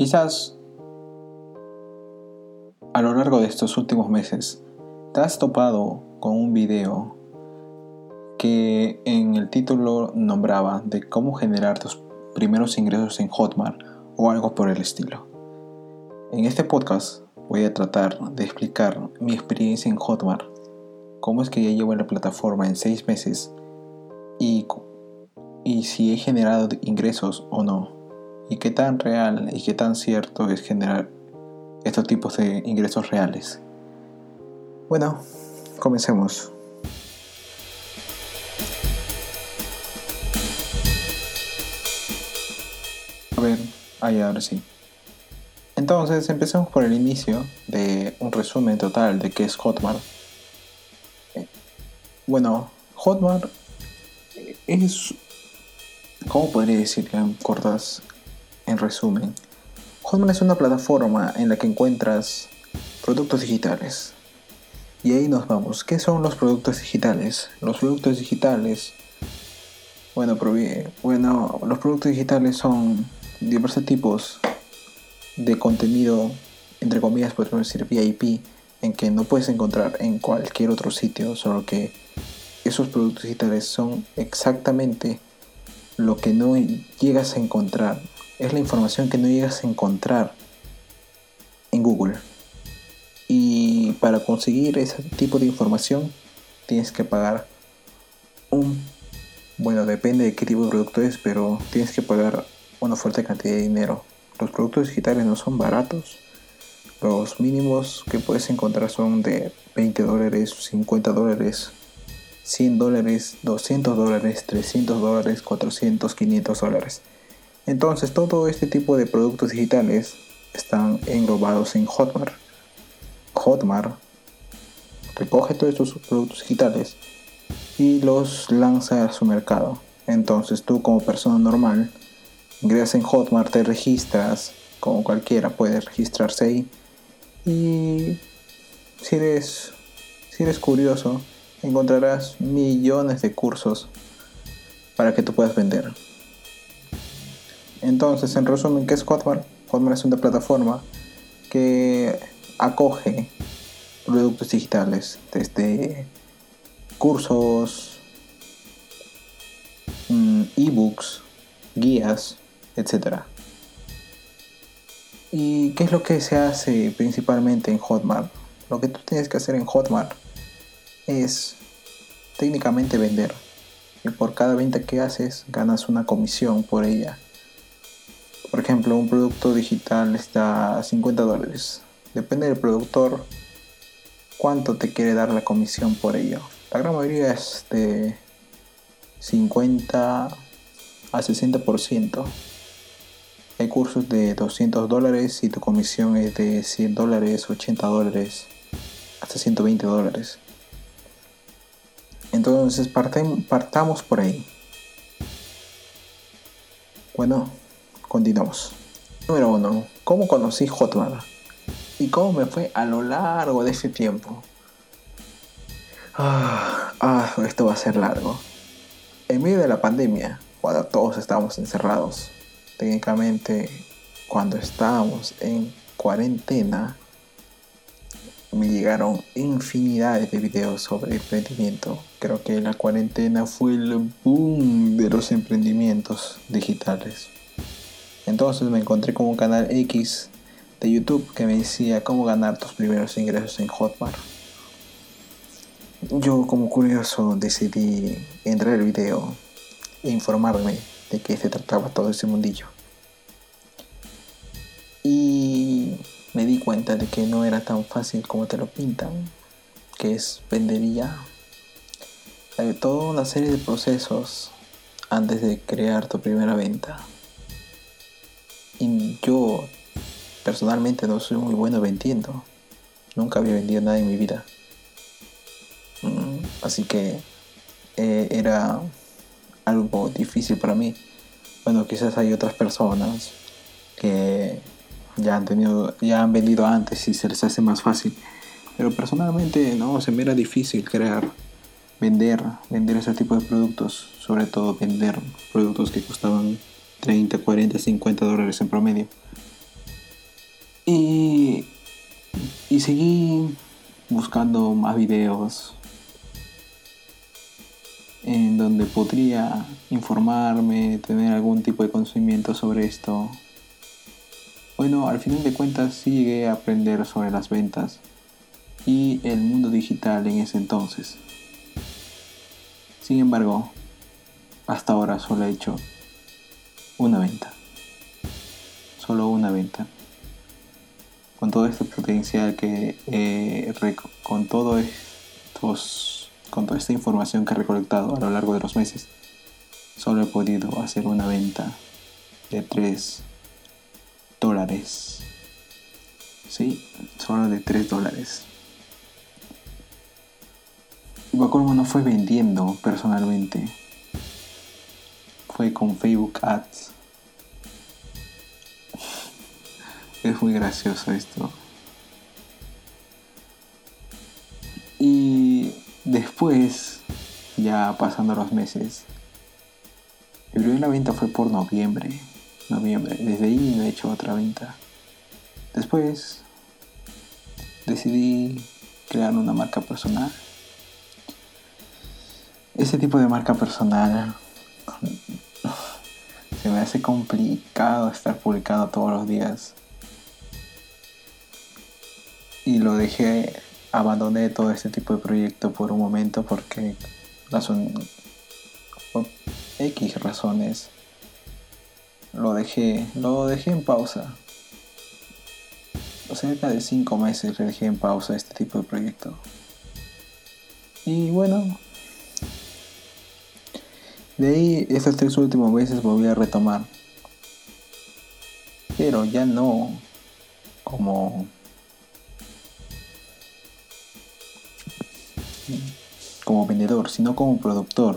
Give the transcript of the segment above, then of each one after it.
Quizás a lo largo de estos últimos meses te has topado con un video que en el título nombraba de cómo generar tus primeros ingresos en Hotmart o algo por el estilo. En este podcast voy a tratar de explicar mi experiencia en Hotmart, cómo es que ya llevo en la plataforma en seis meses y, y si he generado ingresos o no, y qué tan real y qué tan cierto es generar estos tipos de ingresos reales. Bueno, comencemos. A ver, ahí ahora sí. Entonces empecemos por el inicio de un resumen total de qué es Hotmart. Eh, bueno, Hotmart es... ¿Cómo podría decir en cortas, en resumen? Hotmart es una plataforma en la que encuentras productos digitales. Y ahí nos vamos. ¿Qué son los productos digitales? Los productos digitales... Bueno los productos digitales son diversos tipos de contenido, entre comillas, podemos decir VIP, en que no puedes encontrar en cualquier otro sitio, solo que esos productos digitales son exactamente lo que no llegas a encontrar. Es la información que no llegas a encontrar en Google. Y para conseguir ese tipo de información tienes que pagar un... Bueno, depende de qué tipo de producto es, pero tienes que pagar una fuerte cantidad de dinero. Los productos digitales no son baratos. Los mínimos que puedes encontrar son de 20 dólares, 50 dólares, 100 dólares, 200 dólares, 300 dólares, 400, 500 dólares. Entonces todo este tipo de productos digitales están englobados en Hotmart. Hotmart recoge todos estos productos digitales y los lanza a su mercado. Entonces tú como persona normal ingresas en Hotmart, te registras, como cualquiera puede registrarse ahí. Y si eres, si eres curioso, encontrarás millones de cursos para que tú puedas vender. Entonces, en resumen, ¿qué es Hotmart? Hotmart es una plataforma que acoge productos digitales, desde cursos, mm, ebooks, guías, etc. ¿Y qué es lo que se hace principalmente en Hotmart? Lo que tú tienes que hacer en Hotmart es técnicamente vender. Y por cada venta que haces ganas una comisión por ella. Por ejemplo, un producto digital está a 50 dólares. Depende del productor cuánto te quiere dar la comisión por ello. La gran mayoría es de 50 a 60%. Hay cursos de 200 dólares y tu comisión es de 100 dólares, 80 dólares, hasta 120 dólares. Entonces partamos por ahí. Bueno, continuamos. Número 1. ¿Cómo conocí Hotmart? ¿Y cómo me fue a lo largo de ese tiempo? Ah, ah, esto va a ser largo. En medio de la pandemia, cuando todos estábamos encerrados, técnicamente cuando estábamos en cuarentena me llegaron infinidades de videos sobre emprendimiento. Creo que la cuarentena fue el boom de los emprendimientos digitales. Entonces me encontré con un canal X de YouTube que me decía cómo ganar tus primeros ingresos en Hotmart. Yo como curioso decidí entrar al video e informarme de qué se trataba todo ese mundillo. Y me di cuenta de que no era tan fácil como te lo pintan, que es vendería. Hay toda una serie de procesos antes de crear tu primera venta. Y yo personalmente no soy muy bueno vendiendo. Nunca había vendido nada en mi vida. Mm, así que eh, era algo difícil para mí. Bueno, quizás hay otras personas que ya han tenido, ya han vendido antes y se les hace más fácil. Pero personalmente no, se me era difícil crear, vender, vender ese tipo de productos, sobre todo vender productos que costaban 30, 40, 50 dólares en promedio. Y, y seguí buscando más videos en donde podría informarme, tener algún tipo de conocimiento sobre esto. Bueno, al final de cuentas sí llegué a aprender sobre las ventas y el mundo digital en ese entonces. Sin embargo, hasta ahora solo he hecho una venta. Solo una venta. Con todo este potencial que con todo estos con toda esta información que he recolectado a lo largo de los meses, solo he podido hacer una venta de 3 dólares. Sí, solo de 3 dólares. Igual como no fue vendiendo personalmente, fue con Facebook Ads. Es muy gracioso esto. Y después, ya pasando los meses, mi primera venta fue por noviembre. Noviembre. Desde ahí no he hecho otra venta. Después decidí crear una marca personal. Ese tipo de marca personal se me hace complicado estar publicando todos los días. Y lo dejé, abandoné todo este tipo de proyecto por un momento porque razón, X razones lo dejé, lo dejé en pausa. Cerca de 5 meses le dejé en pausa este tipo de proyecto. Y bueno, de ahí, estos tres últimos meses volví a retomar. Pero ya no como como vendedor, sino como productor.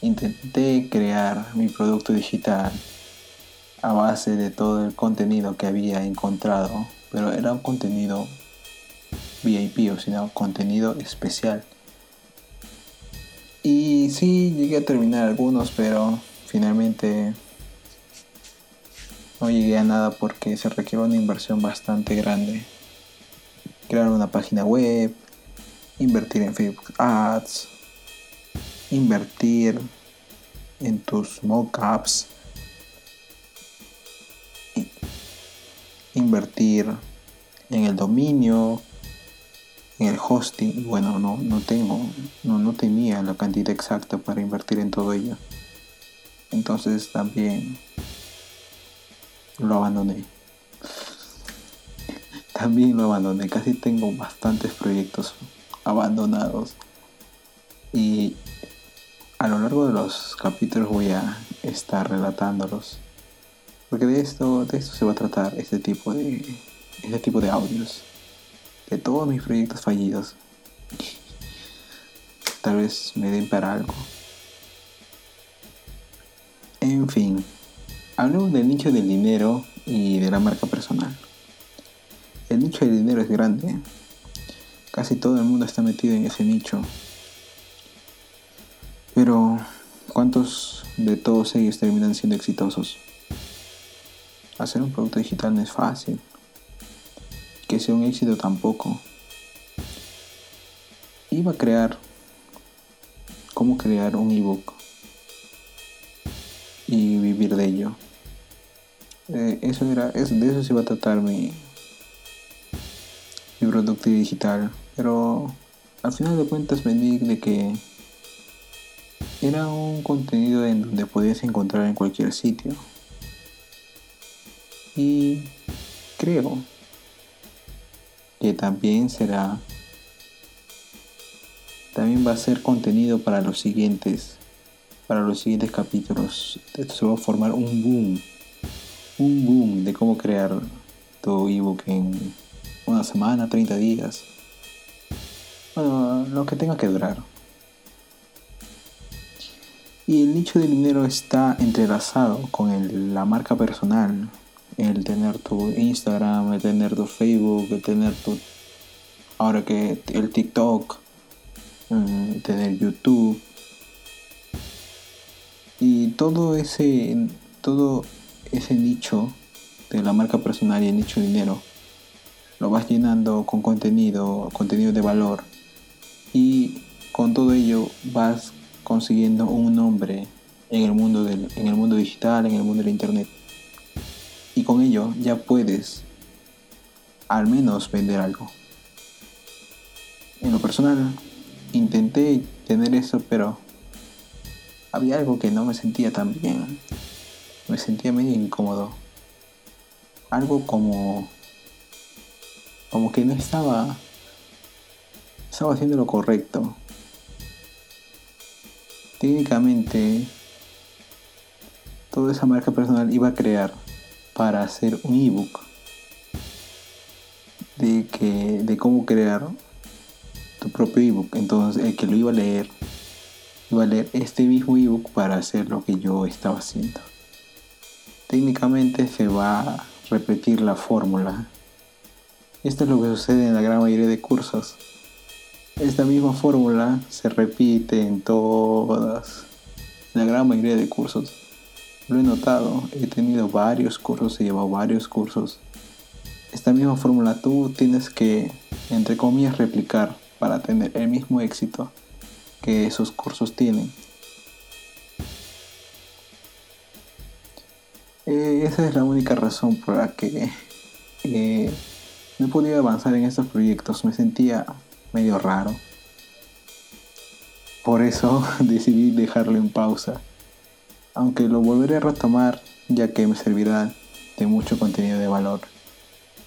Intenté crear mi producto digital a base de todo el contenido que había encontrado, pero era un contenido VIP, o sino contenido especial. Sí, llegué a terminar algunos, pero finalmente no llegué a nada porque se requiere una inversión bastante grande. Crear una página web, invertir en Facebook Ads, invertir en tus mockups, invertir en el dominio, en el hosting, bueno, no, no tengo, no, no tenía la cantidad exacta para invertir en todo ello. Entonces también lo abandoné. También lo abandoné. Casi tengo bastantes proyectos abandonados. Y a lo largo de los capítulos voy a estar relatándolos. Porque de esto, de esto se va a tratar este tipo de, este tipo de audios de todos mis proyectos fallidos. Tal vez me den para algo. En fin, hablemos del nicho del dinero y de la marca personal. El nicho del dinero es grande. Casi todo el mundo está metido en ese nicho. Pero, ¿cuántos de todos ellos terminan siendo exitosos? Hacer un producto digital no es fácil que sea un éxito tampoco. Iba a crear cómo crear un ebook y vivir de ello. Eh, eso era, de eso se iba a tratar mi, mi producto digital. Pero al final de cuentas me di de que era un contenido en donde podías encontrar en cualquier sitio. Y creo que también será también va a ser contenido para los siguientes para los siguientes capítulos. Esto se va a formar un boom un boom de cómo crear tu ebook en una semana 30 días. Bueno lo que tenga que durar. Y el nicho del dinero está entrelazado con la marca personal el tener tu Instagram, el tener tu Facebook, el tener tu ahora que el TikTok, mm, tener YouTube y todo ese todo ese nicho de la marca personal y el nicho de dinero, lo vas llenando con contenido, contenido de valor y con todo ello vas consiguiendo un nombre en el mundo del, en el mundo digital, en el mundo del internet. Y con ello ya puedes al menos vender algo. En lo personal, intenté tener eso, pero había algo que no me sentía tan bien. Me sentía medio incómodo. Algo como como que no estaba estaba haciendo lo correcto. Técnicamente toda esa marca personal iba a crear para hacer un ebook de que de cómo crear tu propio ebook. Entonces el que lo iba a leer iba a leer este mismo ebook para hacer lo que yo estaba haciendo. Técnicamente se va a repetir la fórmula. Esto es lo que sucede en la gran mayoría de cursos. Esta misma fórmula se repite en todas, la gran mayoría de cursos. Lo he notado, he tenido varios cursos, he llevado varios cursos. Esta misma fórmula tú tienes que, entre comillas, replicar para tener el mismo éxito que esos cursos tienen. Eh, esa es la única razón por la que eh, no podido avanzar en estos proyectos. Me sentía medio raro. Por eso decidí dejarlo en pausa. Aunque lo volveré a retomar ya que me servirá de mucho contenido de valor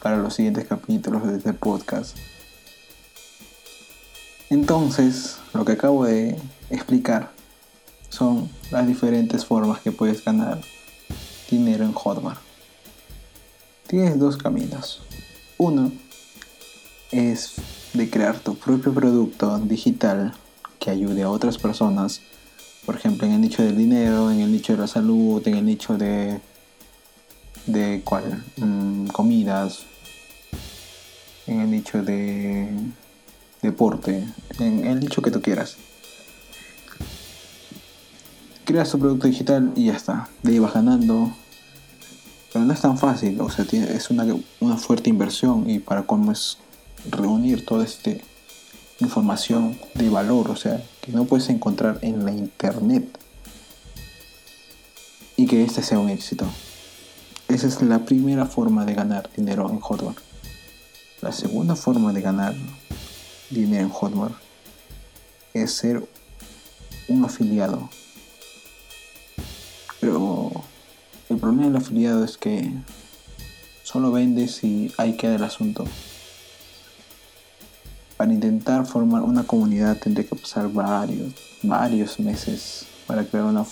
para los siguientes capítulos de este podcast. Entonces, lo que acabo de explicar son las diferentes formas que puedes ganar dinero en Hotmart. Tienes dos caminos. Uno es de crear tu propio producto digital que ayude a otras personas, por ejemplo, en el nicho del dinero, en el nicho de la salud, en el nicho de de cuál mm, comidas, en el nicho de deporte, en el nicho que tú quieras. Creas tu producto digital y ya está. De ahí vas ganando. Pero no es tan fácil, o sea, es una, una fuerte inversión y para cómo es reunir toda esta información de valor, o sea, que no puedes encontrar en la internet y que este sea un éxito. Esa es la primera forma de ganar dinero en Hotmart. La segunda forma de ganar dinero en Hotmart es ser un afiliado. Pero el problema del afiliado es que solo vendes y ahí queda el asunto. Para intentar formar una comunidad tendré que pasar varios, varios meses para crear una,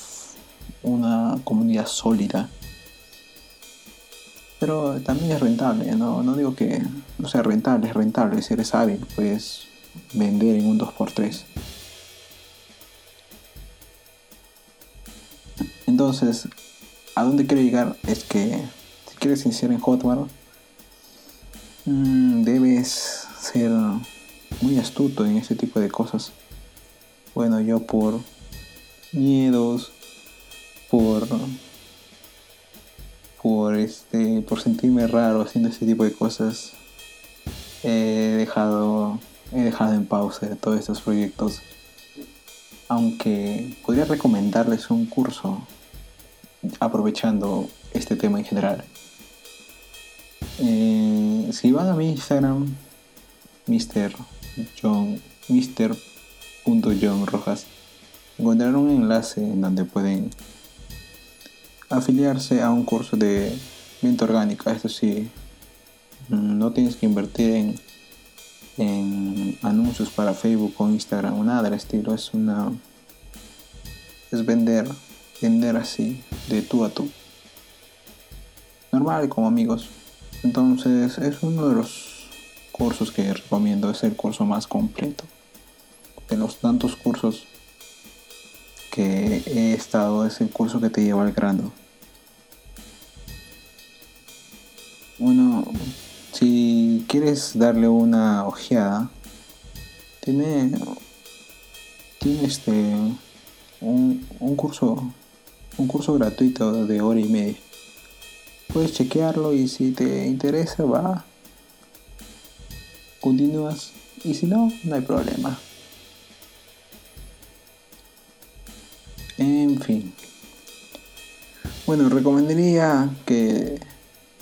una comunidad sólida. Pero también es rentable, ¿no? no digo que no sea rentable, es rentable si eres hábil, pues vender en un 2x3. Entonces, a dónde quiero llegar es que si quieres iniciar en Hotmart, mm, debes ser muy astuto en ese tipo de cosas. Bueno, yo por miedos, por por este por sentirme raro haciendo ese tipo de cosas he dejado he dejado en pausa todos estos proyectos. Aunque podría recomendarles un curso aprovechando este tema en general. Eh, si van a mi Instagram, Mr. John, Mr. Rojas, encontrarán un enlace en donde pueden afiliarse a un curso de venta orgánica. Esto sí, no tienes que invertir en en anuncios para Facebook o Instagram o nada del estilo. Es una. Es vender, vender así, de tú a tú. Normal, como amigos. Entonces, es uno de los cursos que recomiendo. Es el curso más completo. De los tantos cursos que he estado, es el curso que te lleva al grano. Bueno, si quieres darle una ojeada, tiene, tiene este un, curso un curso gratuito de hora y media puedes chequearlo y si te interesa, va. Continúas. Y si no, no hay problema. En fin. Bueno, recomendaría que,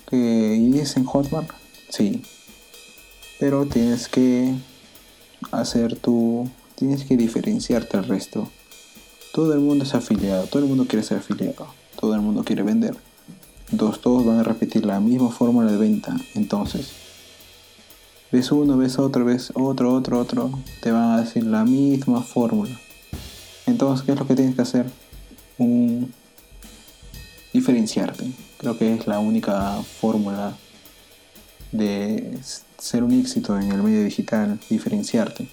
que inicies en Hotmart. Sí. Pero tienes que hacer tu... Tienes que diferenciarte al resto. Todo el mundo es afiliado. Todo el mundo quiere ser afiliado. Todo el mundo quiere vender. Entonces todos van a repetir la misma fórmula de venta. Entonces, ves uno, ves otro, ves otro, otro, otro. Te van a decir la misma fórmula. Entonces, ¿qué es lo que tienes que hacer? Un diferenciarte. Creo que es la única fórmula de ser un éxito en el medio digital, diferenciarte.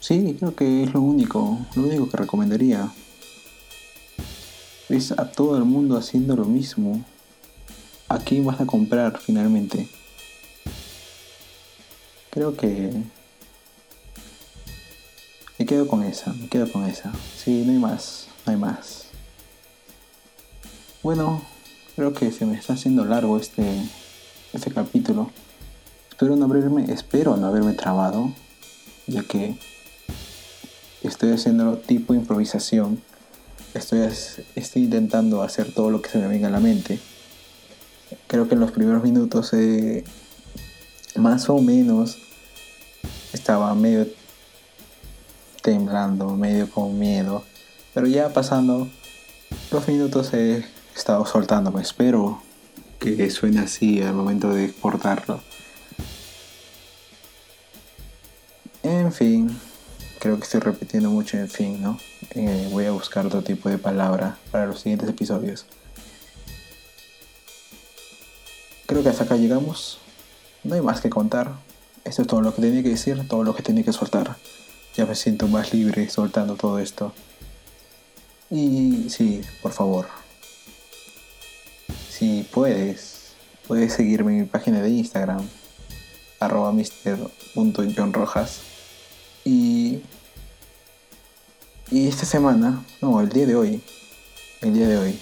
Sí, creo que es lo único, lo único que recomendaría. Ves a todo el mundo haciendo lo mismo. ¿A vas a comprar finalmente? Creo que me quedo con esa, me quedo con esa. Sí, no hay más, no hay más. Bueno, creo que se me está haciendo largo este, este capítulo. Espero no haberme, espero no haberme trabado, ya que estoy haciendo tipo improvisación. Estoy, estoy intentando hacer todo lo que se me venga a la mente. Creo que en los primeros minutos eh, más o menos estaba medio temblando, medio con miedo. Pero ya pasando los minutos he estado soltándome. Espero que suene así al momento de exportarlo. En fin, creo que estoy repitiendo mucho en fin, ¿no? Eh, voy a buscar otro tipo de palabra para los siguientes episodios. Creo que hasta acá llegamos. No hay más que contar. Esto es todo lo que tenía que decir, todo lo que tenía que soltar. Ya me siento más libre soltando todo esto. Y sí, por favor. Si puedes, puedes seguirme en mi página de Instagram, arroba mister.johnrojas. Y, y esta semana, no, el día de hoy, el día de hoy,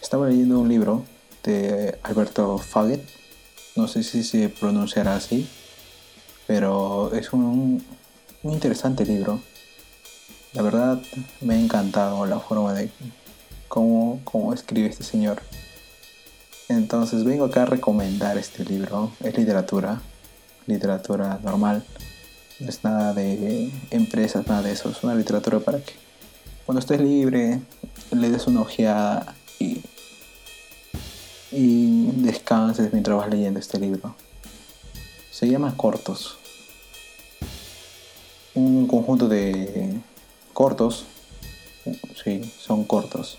estaba leyendo un libro Alberto Faget. No sé si se pronunciará así, pero es un, un interesante libro. La verdad me ha encantado la forma de cómo, cómo escribe este señor. Entonces vengo acá a recomendar este libro. Es literatura, literatura normal. No es nada de empresas, nada de eso. Es una literatura para que cuando estés libre le des una ojeada y, y descanses mientras vas leyendo este libro. Se llama Cortos un conjunto de cortos, sí, son cortos,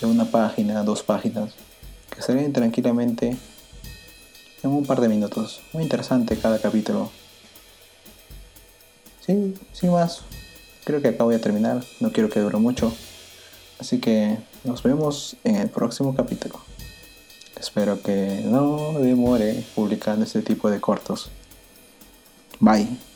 de una página, dos páginas, que se leen tranquilamente en un par de minutos. Muy interesante cada capítulo. Sí, sin más, creo que acá voy a terminar, no quiero que dure mucho, así que nos vemos en el próximo capítulo. Espero que no demore publicando este tipo de cortos. Bye.